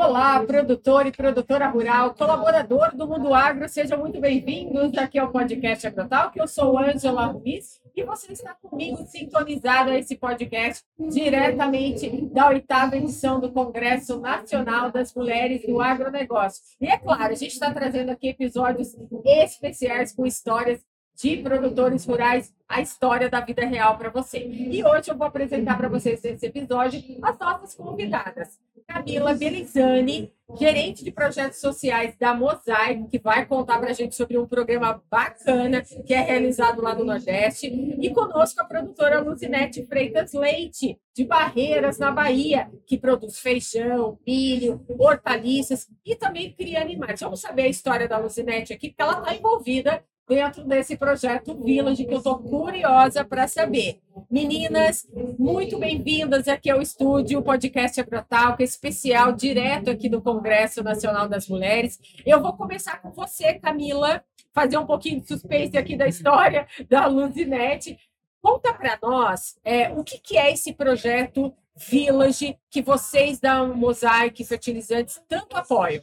Olá, produtor e produtora rural, colaborador do Mundo Agro, sejam muito bem-vindos aqui ao podcast Agrotal, que eu sou Ângela Ruiz e você está comigo sintonizado a esse podcast diretamente da oitava edição do Congresso Nacional das Mulheres do Agronegócio. E é claro, a gente está trazendo aqui episódios especiais com histórias de produtores rurais, a história da vida real para você. E hoje eu vou apresentar para vocês nesse episódio as nossas convidadas. Camila Belizani, gerente de projetos sociais da Mosaic, que vai contar para a gente sobre um programa bacana que é realizado lá no Nordeste. E conosco a produtora Luzinete Freitas Leite, de Barreiras, na Bahia, que produz feijão, milho, hortaliças e também cria animais. Vamos saber a história da Luzinete aqui, porque ela está envolvida dentro desse projeto Village, que eu estou curiosa para saber. Meninas, muito bem-vindas aqui ao estúdio, o podcast Agrotal, que é especial, direto aqui do Congresso Nacional das Mulheres. Eu vou começar com você, Camila, fazer um pouquinho de suspense aqui da história da Luzinete. Conta para nós é, o que, que é esse projeto Village que vocês da Mosaic Fertilizantes tanto apoiam.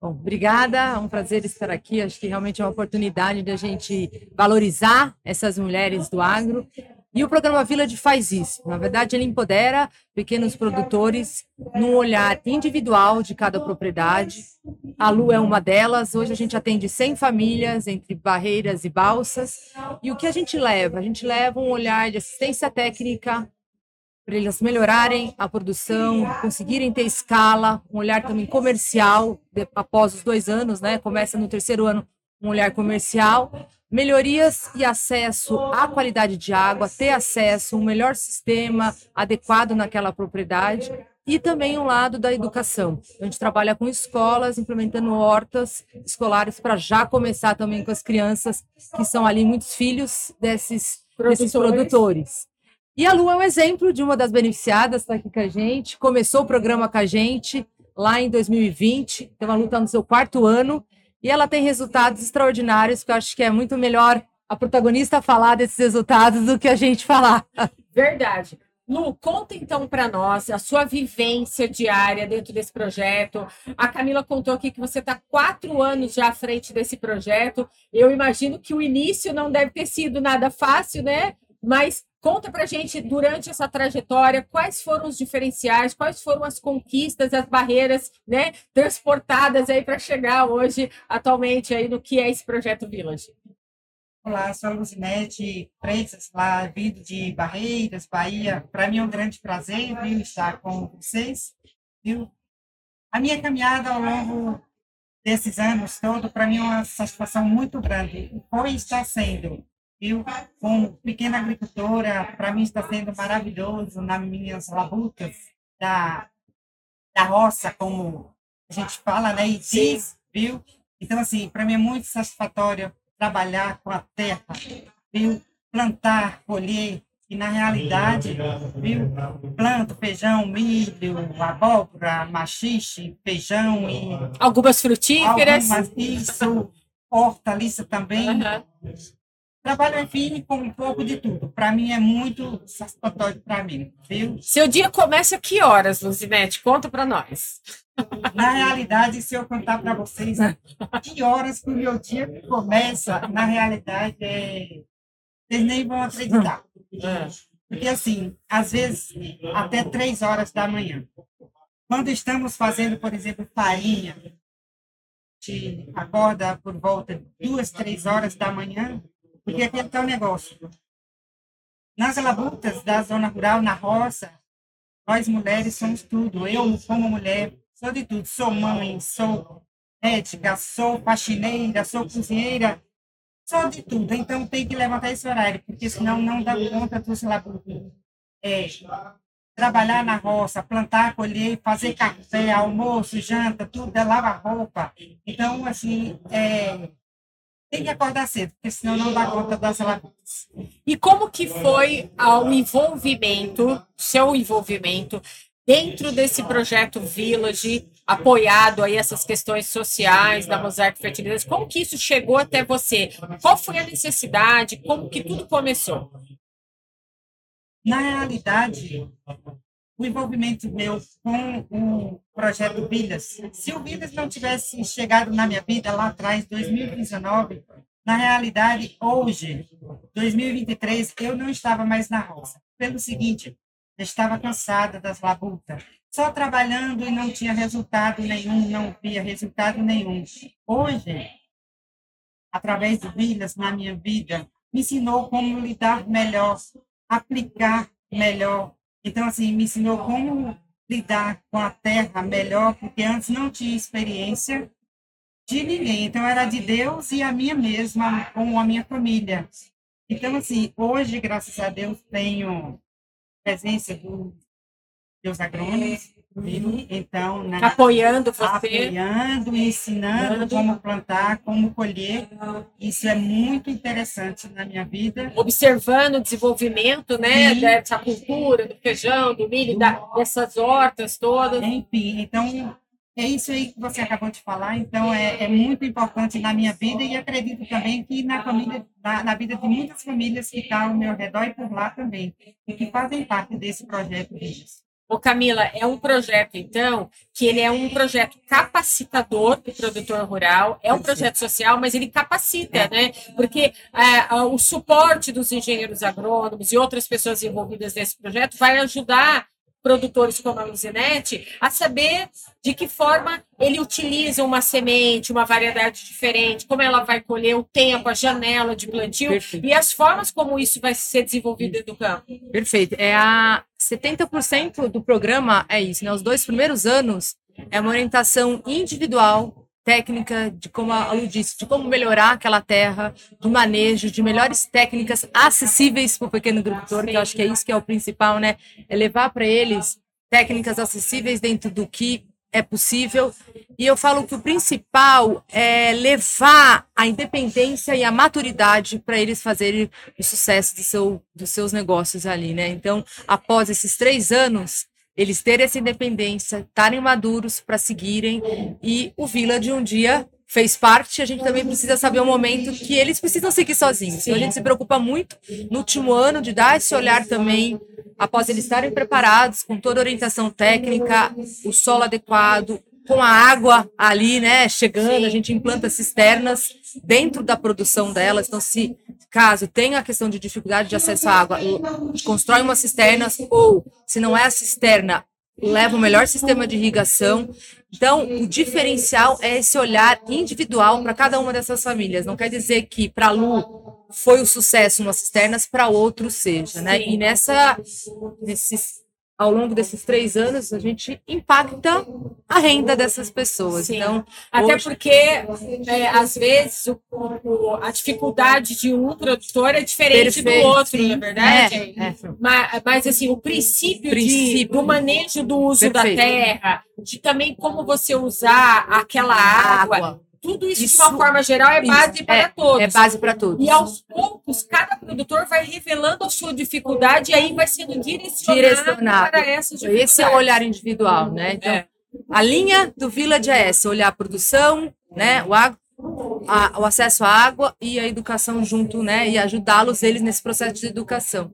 Bom, obrigada, é um prazer estar aqui. Acho que realmente é uma oportunidade de a gente valorizar essas mulheres do agro. E o programa Village faz isso. Na verdade, ele empodera pequenos produtores num olhar individual de cada propriedade. A Lu é uma delas. Hoje a gente atende 100 famílias entre barreiras e balsas. E o que a gente leva? A gente leva um olhar de assistência técnica, para eles melhorarem a produção, conseguirem ter escala, um olhar também comercial, de, após os dois anos, né? Começa no terceiro ano um olhar comercial, melhorias e acesso à qualidade de água, ter acesso a um melhor sistema adequado naquela propriedade e também um lado da educação. A gente trabalha com escolas, implementando hortas escolares para já começar também com as crianças, que são ali muitos filhos desses produtores. Desses produtores. E a Lu é um exemplo de uma das beneficiadas, está aqui com a gente, começou o programa com a gente lá em 2020, então a Lu está no seu quarto ano, e ela tem resultados extraordinários, que eu acho que é muito melhor a protagonista falar desses resultados do que a gente falar. Verdade. Lu, conta então para nós a sua vivência diária dentro desse projeto. A Camila contou aqui que você está quatro anos já à frente desse projeto. Eu imagino que o início não deve ter sido nada fácil, né? Mas Conta para gente, durante essa trajetória, quais foram os diferenciais, quais foram as conquistas, as barreiras né, transportadas aí para chegar hoje, atualmente, aí no que é esse projeto Village. Olá, sou a Luzinete Freitas, lá vindo de Barreiras, Bahia. Para mim é um grande prazer vir estar com vocês. Viu? A minha caminhada ao longo desses anos todo, para mim é uma satisfação muito grande. Foi e está sendo eu, como pequena agricultora, para mim está sendo maravilhoso nas minhas labutas da, da roça, como a gente fala, né? E diz, viu? Então, assim, para mim é muito satisfatório trabalhar com a terra, viu? Plantar, colher, e na realidade, viu? Planto feijão, milho, abóbora, machixe, feijão e... Algumas frutíferas. Algumas, isso, hortaliça também. Uhum. Trabalho enfim com um pouco de tudo. Para mim é muito satisfatório para mim, viu? Seu dia começa a que horas, Luzinete? Conta para nós. Na realidade, se eu contar para vocês que horas que o meu dia começa, na realidade, é... vocês nem vão acreditar. Porque, assim, às vezes, até três horas da manhã. Quando estamos fazendo, por exemplo, farinha, de acorda por volta de duas, três horas da manhã, porque aqui está o negócio. Nas labutas da zona rural, na roça, nós mulheres somos tudo. Eu, como mulher, sou de tudo. Sou mãe, sou ética, sou faxineira, sou cozinheira, sou de tudo. Então tem que levantar esse horário, porque senão não dá conta dos labutas. É, trabalhar na roça, plantar, colher, fazer café, almoço, janta, tudo, é lavar roupa. Então, assim, é, tem que acordar cedo, porque senão não dá conta das lagoas. E como que foi o envolvimento, seu envolvimento, dentro desse projeto Village, apoiado aí essas questões sociais da Mosaic Fertilidade? Como que isso chegou até você? Qual foi a necessidade? Como que tudo começou? Na realidade, o envolvimento meu com o projeto Vidas. Se o Vidas não tivesse chegado na minha vida lá atrás, 2019, na realidade, hoje, 2023, eu não estava mais na roça. Pelo seguinte, eu estava cansada das labutas, só trabalhando e não tinha resultado nenhum, não via resultado nenhum. Hoje, através do Vilas na minha vida, me ensinou como lidar melhor, aplicar melhor. Então, assim, me ensinou como lidar com a terra melhor, porque antes não tinha experiência de ninguém. Então, era de Deus e a minha mesma, com a minha família. Então, assim, hoje, graças a Deus, tenho presença do Deus agrônomos, então, apoiando você, apoiando, ensinando como plantar, como colher. Isso é muito interessante na minha vida. Observando o desenvolvimento, né, Sim. dessa cultura do feijão, do milho, da, dessas hortas todas. Enfim, então é isso aí que você acabou de falar, então é, é muito importante na minha vida e acredito também que na família, na, na vida de muitas famílias que estão ao meu redor e por lá também, e que fazem parte desse projeto deles. Ô Camila, é um projeto, então, que ele é um projeto capacitador do produtor rural, é um projeto social, mas ele capacita, né? Porque é, o suporte dos engenheiros agrônomos e outras pessoas envolvidas nesse projeto vai ajudar produtores como a Luzinete a saber de que forma ele utiliza uma semente, uma variedade diferente, como ela vai colher o tempo, a janela de plantio Perfeito. e as formas como isso vai ser desenvolvido do campo. Perfeito. É a 70% do programa é isso, né? Os dois primeiros anos é uma orientação individual técnica de como a Lu disse, de como melhorar aquela terra, do manejo, de melhores técnicas acessíveis para o pequeno agricultor, que eu acho que é isso que é o principal, né? É levar para eles técnicas acessíveis dentro do que é possível. E eu falo que o principal é levar a independência e a maturidade para eles fazerem o sucesso do seu, dos seus negócios ali, né? Então, após esses três anos, eles terem essa independência, estarem maduros para seguirem. E o Village um dia fez parte, a gente também precisa saber o momento que eles precisam seguir sozinhos. Então a gente se preocupa muito no último ano de dar esse olhar também, após eles estarem preparados, com toda a orientação técnica, o solo adequado, com a água ali, né, chegando, a gente implanta cisternas dentro da produção delas. Então, se caso tenha a questão de dificuldade de acesso à água, constrói uma cisterna ou, se não é a cisterna, leva o melhor sistema de irrigação. Então, o diferencial é esse olhar individual para cada uma dessas famílias. Não quer dizer que para a Lu foi o sucesso nas cisternas, para outro seja, né? E nessa, nesses ao longo desses três anos, a gente impacta a renda dessas pessoas. Sim. Então, Até hoje... porque, é, às vezes, o, o, a dificuldade de um produtor é diferente Perfeito, do outro, sim. na verdade. É, é. Mas, mas, assim, o princípio, princípio. De, do manejo do uso Perfeito. da terra, de também como você usar aquela água, água tudo isso, isso, de uma forma geral, é base para é, todos. É base para todos. E aos poucos, cada produtor vai revelando a sua dificuldade e aí vai sendo direcionado, direcionado. para essa dificuldade. Esse é o olhar individual, né? Então, é. a linha do Village é essa, olhar a produção, né? O agro a, o acesso à água e a educação junto, né? E ajudá-los eles nesse processo de educação.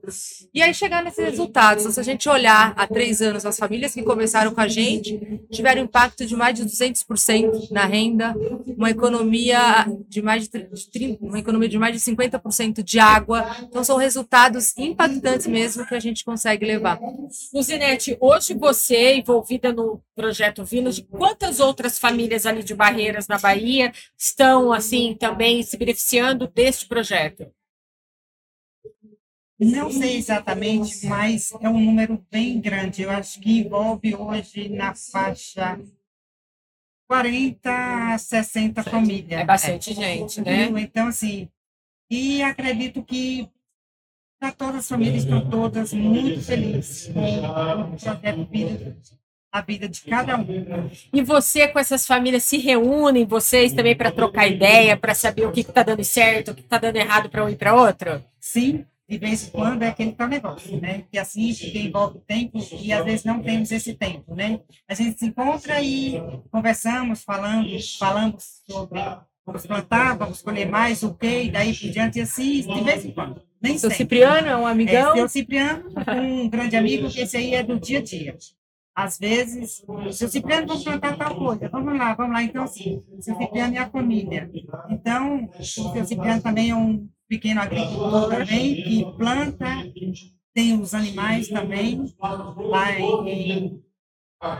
E aí chegar nesses resultados. Então, se a gente olhar há três anos, as famílias que começaram com a gente tiveram impacto de mais de 200% na renda, uma economia de mais de 30, uma economia de mais de 50% de água. Então são resultados impactantes mesmo que a gente consegue levar. Luzinete, hoje você envolvida no projeto Village, quantas outras famílias ali de Barreiras na Bahia estão assim também se beneficiando deste projeto? Não sei exatamente, mas é um número bem grande. Eu acho que envolve hoje na faixa 40 a 60 famílias. É bastante gente, né? Então, assim, e acredito que para todas as famílias estão todas muito felizes com o projeto Vida a vida de cada um. E você com essas famílias se reúnem, vocês também para trocar ideia, para saber o que está dando certo, o que está dando errado para um e para outro? Sim, de vez em quando é aquele tal negócio, né? Que assim envolve tempo e às vezes não temos esse tempo, né? A gente se encontra e conversamos, falamos, falamos sobre vamos plantar, vamos colher mais, o que, e daí por diante, e assim, de vez em quando Nem Seu sempre. Cipriano é um É, amigão? seu Cipriano, um grande amigo, que esse aí é do dia a dia. Às vezes, seu Cipriano, vamos plantar tal coisa, vamos lá, vamos lá. Então, assim, seu Cipriano e a família. Então, o Cipriano também é um pequeno agricultor também, que planta, tem os animais também, lá em,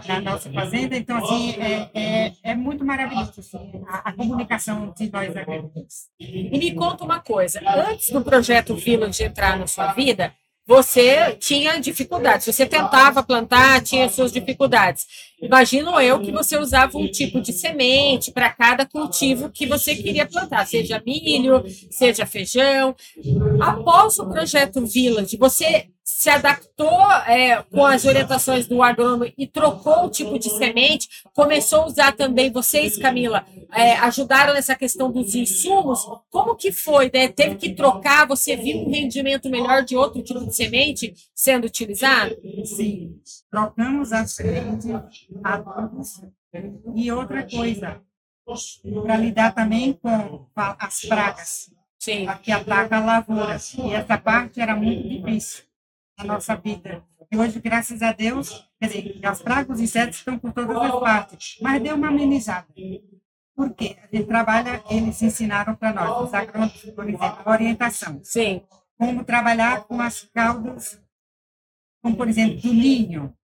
na nossa fazenda. Então, assim, é, é, é muito maravilhoso assim, a, a comunicação de nós agricultores. E me conta uma coisa: antes do projeto Village entrar na sua vida, você tinha dificuldades. Você tentava plantar, tinha suas dificuldades. Imagino eu que você usava um tipo de semente para cada cultivo que você queria plantar, seja milho, seja feijão. Após o projeto Village, você se adaptou é, com as orientações do agrônomo e trocou o tipo de semente, começou a usar também, vocês, Camila, é, ajudaram nessa questão dos insumos. Como que foi? Né? Teve que trocar? Você viu um rendimento melhor de outro tipo de semente sendo utilizado? Sim, trocamos a semente, adubos e outra coisa, para lidar também com as pragas Sim. que atacam a lavoura. E essa parte era muito difícil na nossa vida. E hoje, graças a Deus, quer dizer, as pragas, os insetos estão por todas as partes, mas deu uma amenizada. Por quê? A gente trabalha, eles ensinaram para nós, os agrônomos, por exemplo, orientação Sim. como trabalhar com as caudas, como por exemplo, do ninho.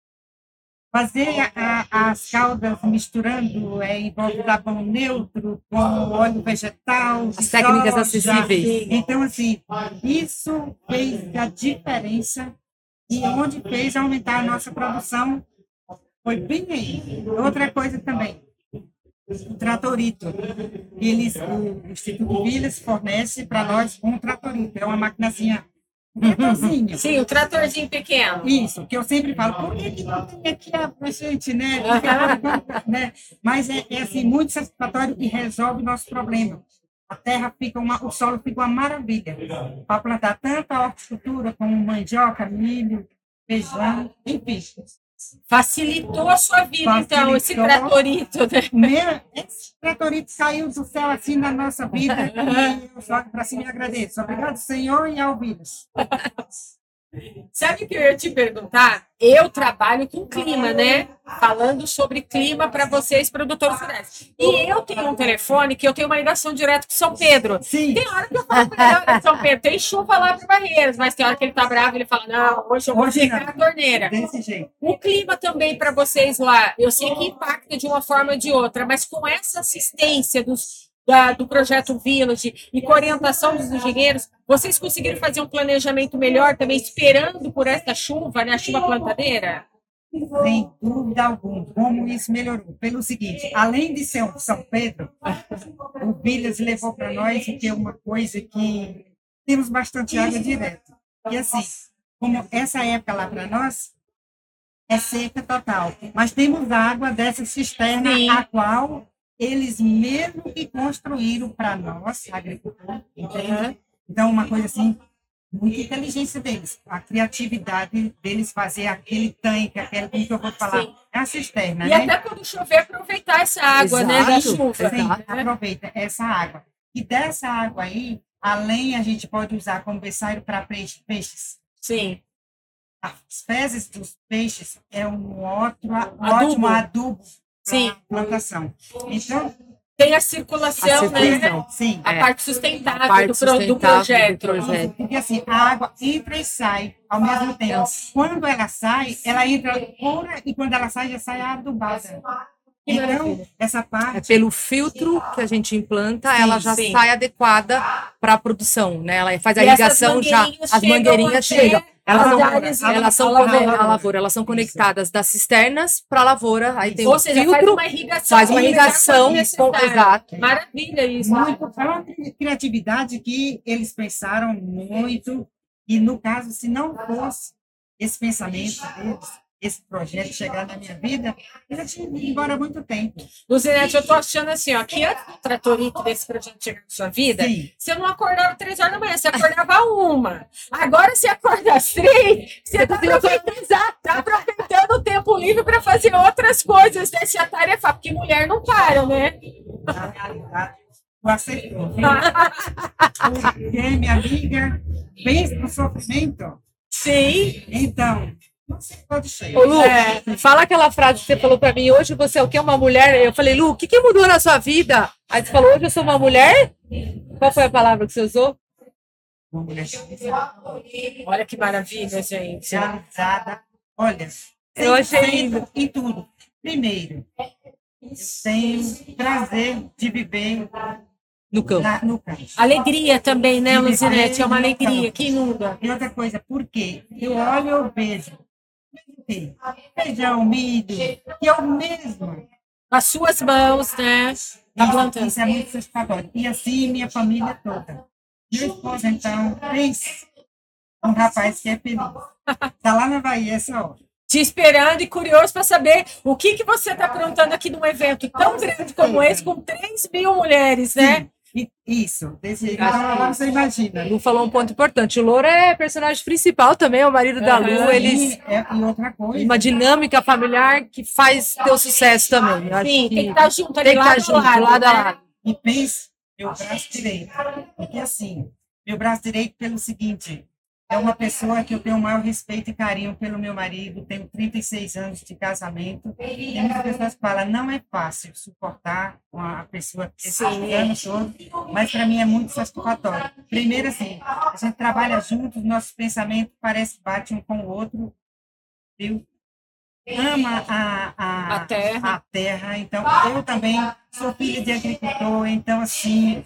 Fazer a- as caudas misturando é, em volta da pão neutro com óleo vegetal. As técnicas soja. acessíveis. Então, assim, isso fez a diferença e onde fez aumentar a nossa produção foi bem aí. Outra coisa também, o tratorito. Eles, o Instituto Vilas fornece para nós um tratorito. É uma maquinazinha, tratorzinho. Sim, o tratorzinho pequeno. Isso, que eu sempre falo, por que, que não tem aqui a gente, né? né? Mas é, é assim, muito satisfatório e resolve o nosso problema. A terra fica uma, o solo fica uma maravilha para plantar tanto a horticultura como mandioca, milho, feijão, enfim. Facilitou a sua vida, então, esse Facilitou. tratorito, né? Esse tratorito saiu do céu assim na nossa vida e eu só para cima e agradeço. Obrigado, Senhor, e ao vírus. Sabe o que eu ia te perguntar? Eu trabalho com clima, né? Falando sobre clima para vocês, produtores rurais. E eu tenho um telefone que eu tenho uma ligação direto com São Pedro. Sim, Tem hora que eu falo para São Pedro, tem chuva lá para Barreiras, mas tem hora que ele tá bravo, ele fala, não, hoje eu vou Hoje secar não. a torneira. desse jeito. O clima também para vocês lá, eu sei que impacta de uma forma ou de outra, mas com essa assistência dos, da- do projeto Village e com orientação dos engenheiros, vocês conseguiram fazer um planejamento melhor também, esperando por essa chuva, né, a chuva plantadeira? Sem dúvida alguma, como isso melhorou. Pelo seguinte, além de ser um São Pedro, o Vilhas levou para nós que é uma coisa que temos bastante água direto. E assim, como essa época lá para nós é seca total, mas temos água dessa cisterna Sim. a qual eles mesmo que construíram para nós, agricultores, entende? Então, uma coisa assim, muita inteligência deles, a criatividade deles fazer aquele tanque, aquele, como que eu vou falar, Sim. é a cisterna, E né? até quando chover, aproveitar essa água, né, da Exato. chuva. Sim, né? aproveita essa água. E dessa água aí, além a gente pode usar como berçário para peixe, peixes. Sim. As fezes dos peixes é um ótimo, Adubo. ótimo adubo Sim. plantação. Então, Tem a circulação, A circulação. né? sim, A É. parte sustentável A parte do, pro- do sustentável do projeto. projeto. porque assim, a água entra e sai ao mesmo tempo. Quando ela sai, ela entra pura e quando ela sai, já sai adubada. Então, essa É parte pelo filtro que a gente implanta, Sim, ela já sim. sai adequada para a produção, né? Ela faz a E irrigação já, mangueirinhas as chegam mangueirinhas até chegam. Elas as são, áreas- elas são a lavoura. a lavoura, elas são conectadas das cisternas para a lavoura. Aí tem Ou o seja, faz filtro, uma irrigação. faz uma irrigação, com, exato. Maravilha isso. muito é uma cri- criatividade que eles pensaram muito e no caso se não fosse esse pensamento deles esse projeto chegar na minha vida eu já tinha ido embora há muito tempo Luzinete, eu tô achando assim, ó, que antes do tratorito desse projeto chegar na sua vida, Sim. você não acordava três horas da manhã, você acordava uma. Agora você acorda às três, você tá aproveitando, tá aproveitando o tempo livre para fazer outras coisas, né? Se atarefar, porque mulher não para, né? na realidade tu aceitou porque minha amiga pensa no sofrimento. Sim. Então. Ô, Lu, é. fala aquela frase que você falou pra mim, hoje você é o que? Uma mulher? Eu falei, Lu, o que, que mudou na sua vida? Aí você falou, hoje eu sou uma mulher? Qual foi a palavra que você usou? Uma mulher Olha que maravilha, gente. realizada. Olha, Eu achei 100% lindo. em tudo. Primeiro, eu tenho prazer de viver No campo. lá no campo. Alegria também, né, Luzinete? É uma alegria que inunda. E outra coisa, por quê? Eu olho e eu vejo. O quê? Feijão, milho, que é o mesmo. As suas mãos, né? Tá isso é muito satisfatório. E assim, minha família toda. Meu esposo, então, fez um rapaz que é feliz. Está lá na Bahia essa hora. Te esperando e curioso para saber o que, que você está aprontando aqui num evento tão grande como esse, com 3 mil mulheres, né? E- Isso, desse jeito. Agora você imagina. Lu falou um ponto importante. O Louro é personagem principal também, é o marido da Lu. Eles é- e outra coisa. uma dinâmica familiar que faz teu sucesso também. Sim, que tem que estar junto ali, tem que lado estar a junto, lado, lado a né? lado. E pense meu braço direito. Porque assim, meu braço direito pelo seguinte, é uma pessoa que eu tenho o maior respeito e carinho pelo meu marido, tenho 36 anos de casamento. Tem muitas pessoas que falam, não é fácil suportar uma pessoa esses anos todos, mas para mim é muito satisfatório. Primeiro assim, a gente trabalha juntos, nossos pensamentos parecem que batem um com o outro, viu? Ama a, a, A terra. a terra. Então, eu também sou filho de agricultor, então, assim,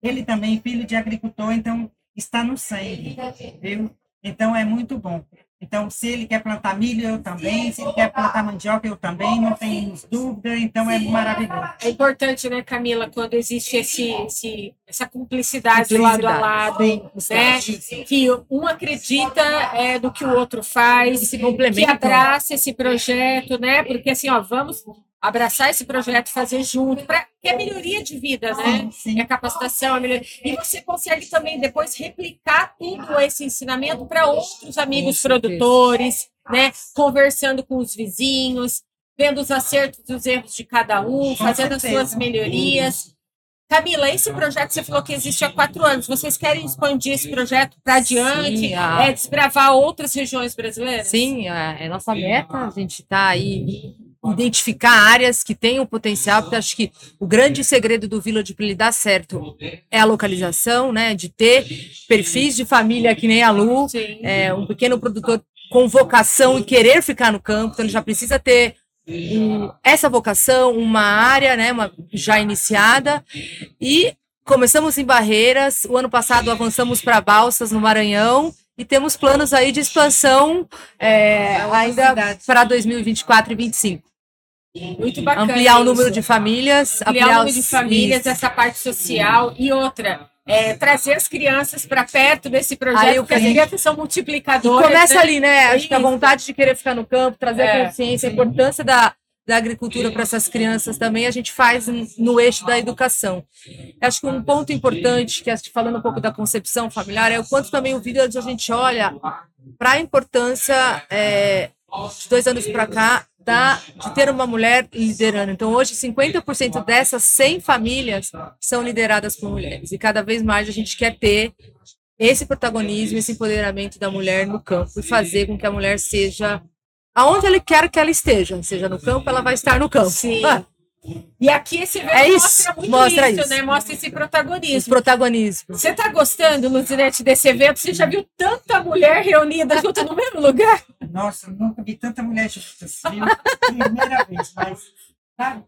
ele também, filho de agricultor, então, está no sangue, viu? Então, é muito bom. Então, se ele quer plantar milho, eu também. Se ele quer plantar mandioca, eu também. Não temos dúvida. Então, é maravilhoso. É importante, né, Camila, quando existe esse, esse, essa cumplicidade, lado a lado, né? Que um acredita é, do que o outro faz, E se que complementam. abraça esse projeto, né? Porque assim, ó, vamos abraçar esse projeto, fazer junto, para que é melhoria de vida, né? Sim, sim. É a capacitação, a melhoria. E você consegue também depois replicar tudo esse ensinamento para outros amigos produtores, né? Conversando com os vizinhos, vendo os acertos e os erros de cada um, fazendo as suas melhorias. Camila, esse projeto você falou que existe há quatro anos. Vocês querem expandir esse projeto para adiante? Sim, a- É desbravar outras regiões brasileiras? Sim, é, é nossa meta. A gente está aí identificar áreas que têm o potencial, porque acho que o grande segredo do Village para ele dar certo é a localização, né? De ter perfis de família que nem a Lu, é, um pequeno produtor com vocação e querer ficar no campo, então ele já precisa ter um- essa vocação, uma área, né, uma, já iniciada, e começamos em Barreiras, o ano passado avançamos para Balsas, no Maranhão, e temos planos aí de expansão é, ainda para 2024 e 2025. Muito bacana. Ampliar o número isso. de famílias, ampliar o número os- de famílias, isso. essa parte social e outra. é, trazer as crianças para perto desse projeto, Aí porque as crianças são E multiplicadoras. começa né? ali, né? Acho que a Isso. vontade de querer ficar no campo, trazer É, a consciência, a importância da, da agricultura para essas crianças também, a gente faz no eixo da educação. Acho que um ponto importante, que falando um pouco da concepção familiar, é o quanto também o Village a gente olha para a importância é, de dois anos para cá da, de ter uma mulher liderando. Então, hoje, 50% dessas 100 famílias são lideradas por mulheres. E cada vez mais a gente quer ter esse protagonismo, esse empoderamento da mulher no campo e fazer com que a mulher seja aonde ele quer que ela esteja, seja no campo, ela vai estar no campo. Sim. Ah, E aqui esse evento É isso, mostra muito mostra isso, isso. né? Mostra esse protagonismo. protagonismos. Você está gostando, Luzinete, desse evento? Você já viu tanta mulher reunida junto no mesmo lugar? Nossa, eu nunca vi tanta mulher juntas, viu? Primeira vez, mas sabe?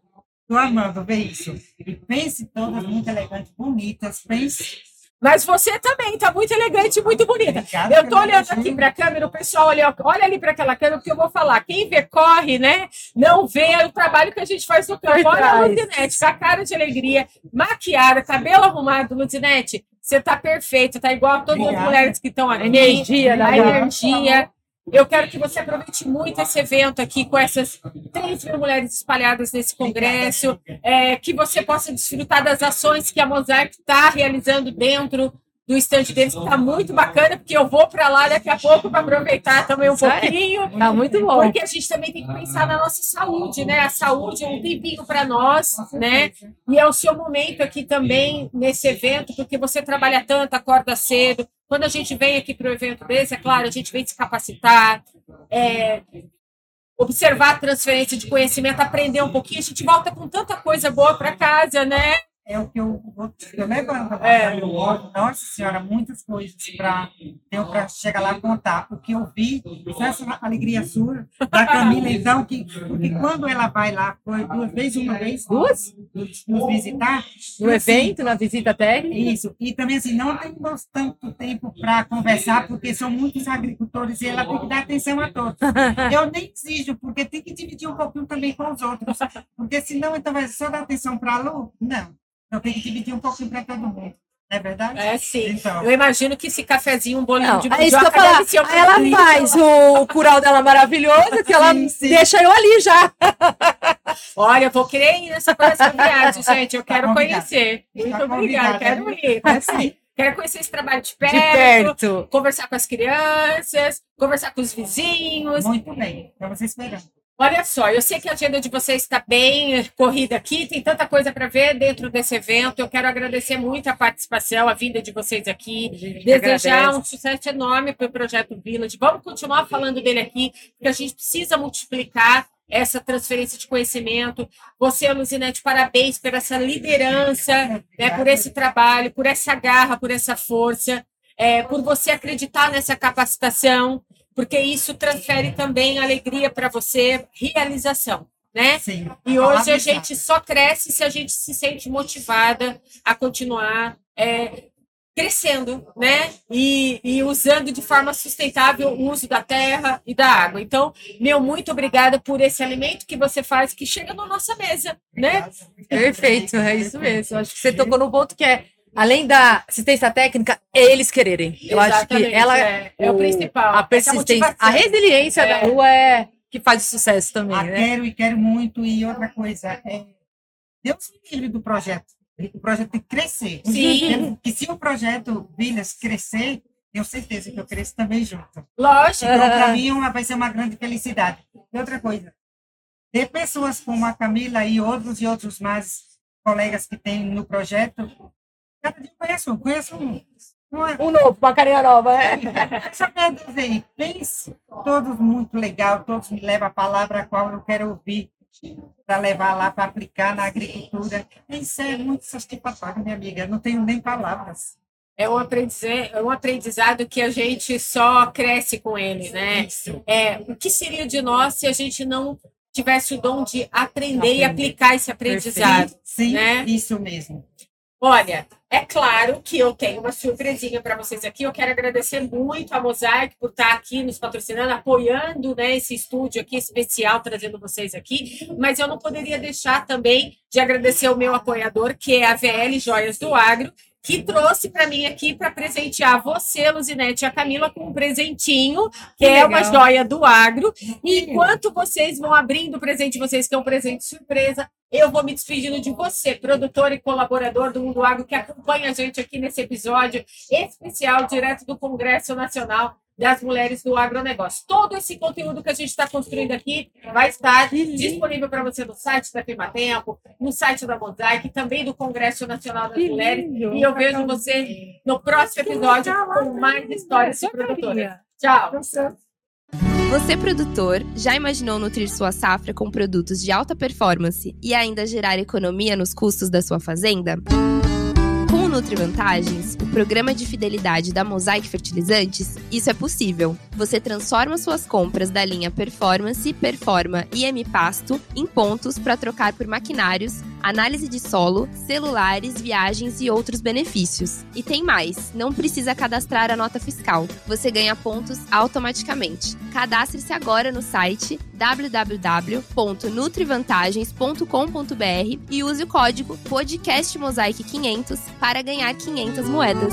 Tô amando ver isso. E pense todas muito elegantes, bonitas, pense. Mas você também está muito elegante e muito bonita. Obrigada Eu tô pelo olhando aqui para a câmera, o pessoal olha, olha ali para aquela câmera, porque eu vou falar. Quem vê, corre, né? Não vê o trabalho que a gente faz no campo. Olha a trás. Luzinete, com a cara de alegria, maquiada, cabelo arrumado, Luzinete. Você tá perfeita, tá igual a todas as mulheres que estão aqui. Energia a energia. Eu quero que você aproveite muito esse evento aqui com essas 3 mil mulheres espalhadas nesse congresso, é, que você possa desfrutar das ações que a Mosaic está realizando dentro do estande deles, que está muito bacana, porque eu vou para lá daqui a pouco para aproveitar também um aí. pouquinho. Tá muito bom. Porque a gente também tem que pensar na nossa saúde, né? A saúde é um tempinho para nós, né? E é o seu momento aqui também nesse evento, porque você trabalha tanto, acorda cedo, quando a gente vem aqui para o evento desse, é claro, a gente vem se capacitar, é, observar a transferência de conhecimento, aprender um pouquinho, a gente volta com tanta coisa boa para casa, né? É o que eu vou eu levando. É. Nossa Senhora, muitas coisas para deu para chegar lá e contar. O que eu vi, essa alegria sua, da Camila, então, que, porque quando ela vai lá, foi duas vezes, uma vez, duas, nos, nos visitar. No assim, evento, na visita técnica? Isso, e também assim, não temos tanto tempo para conversar, porque são muitos agricultores e ela tem que dar atenção a todos. Eu nem exijo, porque tem que dividir um pouquinho também com os outros, porque senão, então, vai só dar atenção para a Lu? Não. Então tem que dividir um pouquinho para todo mundo. É verdade? É sim. Então. Eu imagino que esse cafezinho, um bolinho não, de é isso que eu falar. Ela faz o cural dela maravilhoso, que ela sim, sim. deixa eu ali já. Olha, eu vou querer ir nessa próxima viagem, gente. Eu quero conhecer. Muito obrigada. Quero ir. É sim. Quero conhecer esse trabalho de perto, de perto, conversar com as crianças, conversar com os vizinhos. Muito bem. Estamos esperando. Olha só, eu sei que a agenda de vocês está bem corrida aqui, tem tanta coisa para ver dentro desse evento. Eu quero agradecer muito a participação, a vinda de vocês aqui, desejar agradece. um sucesso enorme para o projeto Village. Vamos continuar falando dele aqui, porque a gente precisa multiplicar essa transferência de conhecimento. Você, Luzinete, parabéns por essa liderança, né, por esse trabalho, por essa garra, por essa força, é, por você acreditar nessa capacitação porque isso transfere também alegria para você, realização, né? Sim. E hoje a gente só cresce se a gente se sente motivada a continuar é, crescendo, né? E, e, usando de forma sustentável o uso da terra e da água. Então, meu, muito obrigada por esse alimento que você faz que chega na nossa mesa, né? Perfeito, é isso mesmo. Acho que você tocou no ponto que é além da assistência técnica, eles quererem. Eu acho que ela é, é o, o, principal. A persistência, a resiliência é. da rua é que faz o sucesso também. Ah, né? Quero e quero muito. E outra coisa, é, Deus me livre do projeto. O projeto tem que crescer. Sim. E se o projeto Vilhas crescer, tenho certeza que eu cresço também junto. Lógico. Então, para mim, uma, vai ser uma grande felicidade. E outra coisa, ter pessoas como a Camila e outros e outros mais colegas que tem no projeto, Cada dia conheço um, conheço um. Um novo, uma carinha nova, é. Só quero dizer, pense, todos muito legal, todos me levam a palavra a qual eu quero ouvir para levar lá para aplicar na agricultura. Isso é muito satisfatório, minha amiga. Eu não tenho nem palavras. É um, aprendizado, é um aprendizado que a gente só cresce com ele, né? Isso. É, o que seria de nós se a gente não tivesse o dom de aprender, aprender. e aplicar esse aprendizado? Perfeito. Sim, né? isso mesmo. Olha, é claro que eu tenho uma surpresinha para vocês aqui. Eu quero agradecer muito a Mosaic por estar aqui nos patrocinando, apoiando né, esse estúdio aqui especial, trazendo vocês aqui. Mas eu não poderia deixar também de agradecer o meu apoiador, que é a VL Joias do Agro, que trouxe para mim aqui para presentear você, Luzinete e a Camila, com um presentinho, que, que é legal. uma joia do agro. E enquanto vocês vão abrindo o presente vocês, que é um presente surpresa, eu vou me despedindo de você, produtor e colaborador do Mundo Agro, que acompanha a gente aqui nesse episódio especial, direto do Congresso Nacional das mulheres do agronegócio. Todo esse conteúdo que a gente está construindo aqui vai estar disponível para você no site da Clima Tempo, no site da Mosaic, também do Congresso Nacional das Mulheres. E eu vejo você no próximo episódio com mais histórias de produtora. Tchau! Você, produtor, já imaginou nutrir sua safra com produtos de alta performance e ainda gerar economia nos custos da sua fazenda? Nutri Vantagens, o programa de fidelidade da Mosaic Fertilizantes, isso é possível. Você transforma suas compras da linha Performance, Performa e M Pasto em pontos para trocar por maquinários, análise de solo, celulares, viagens e outros benefícios. E tem mais, não precisa cadastrar a nota fiscal. Você ganha pontos automaticamente. Cadastre-se agora no site www.nutrivantagens.com.br e use o código podcastmosaic500 para ganhar 500 moedas.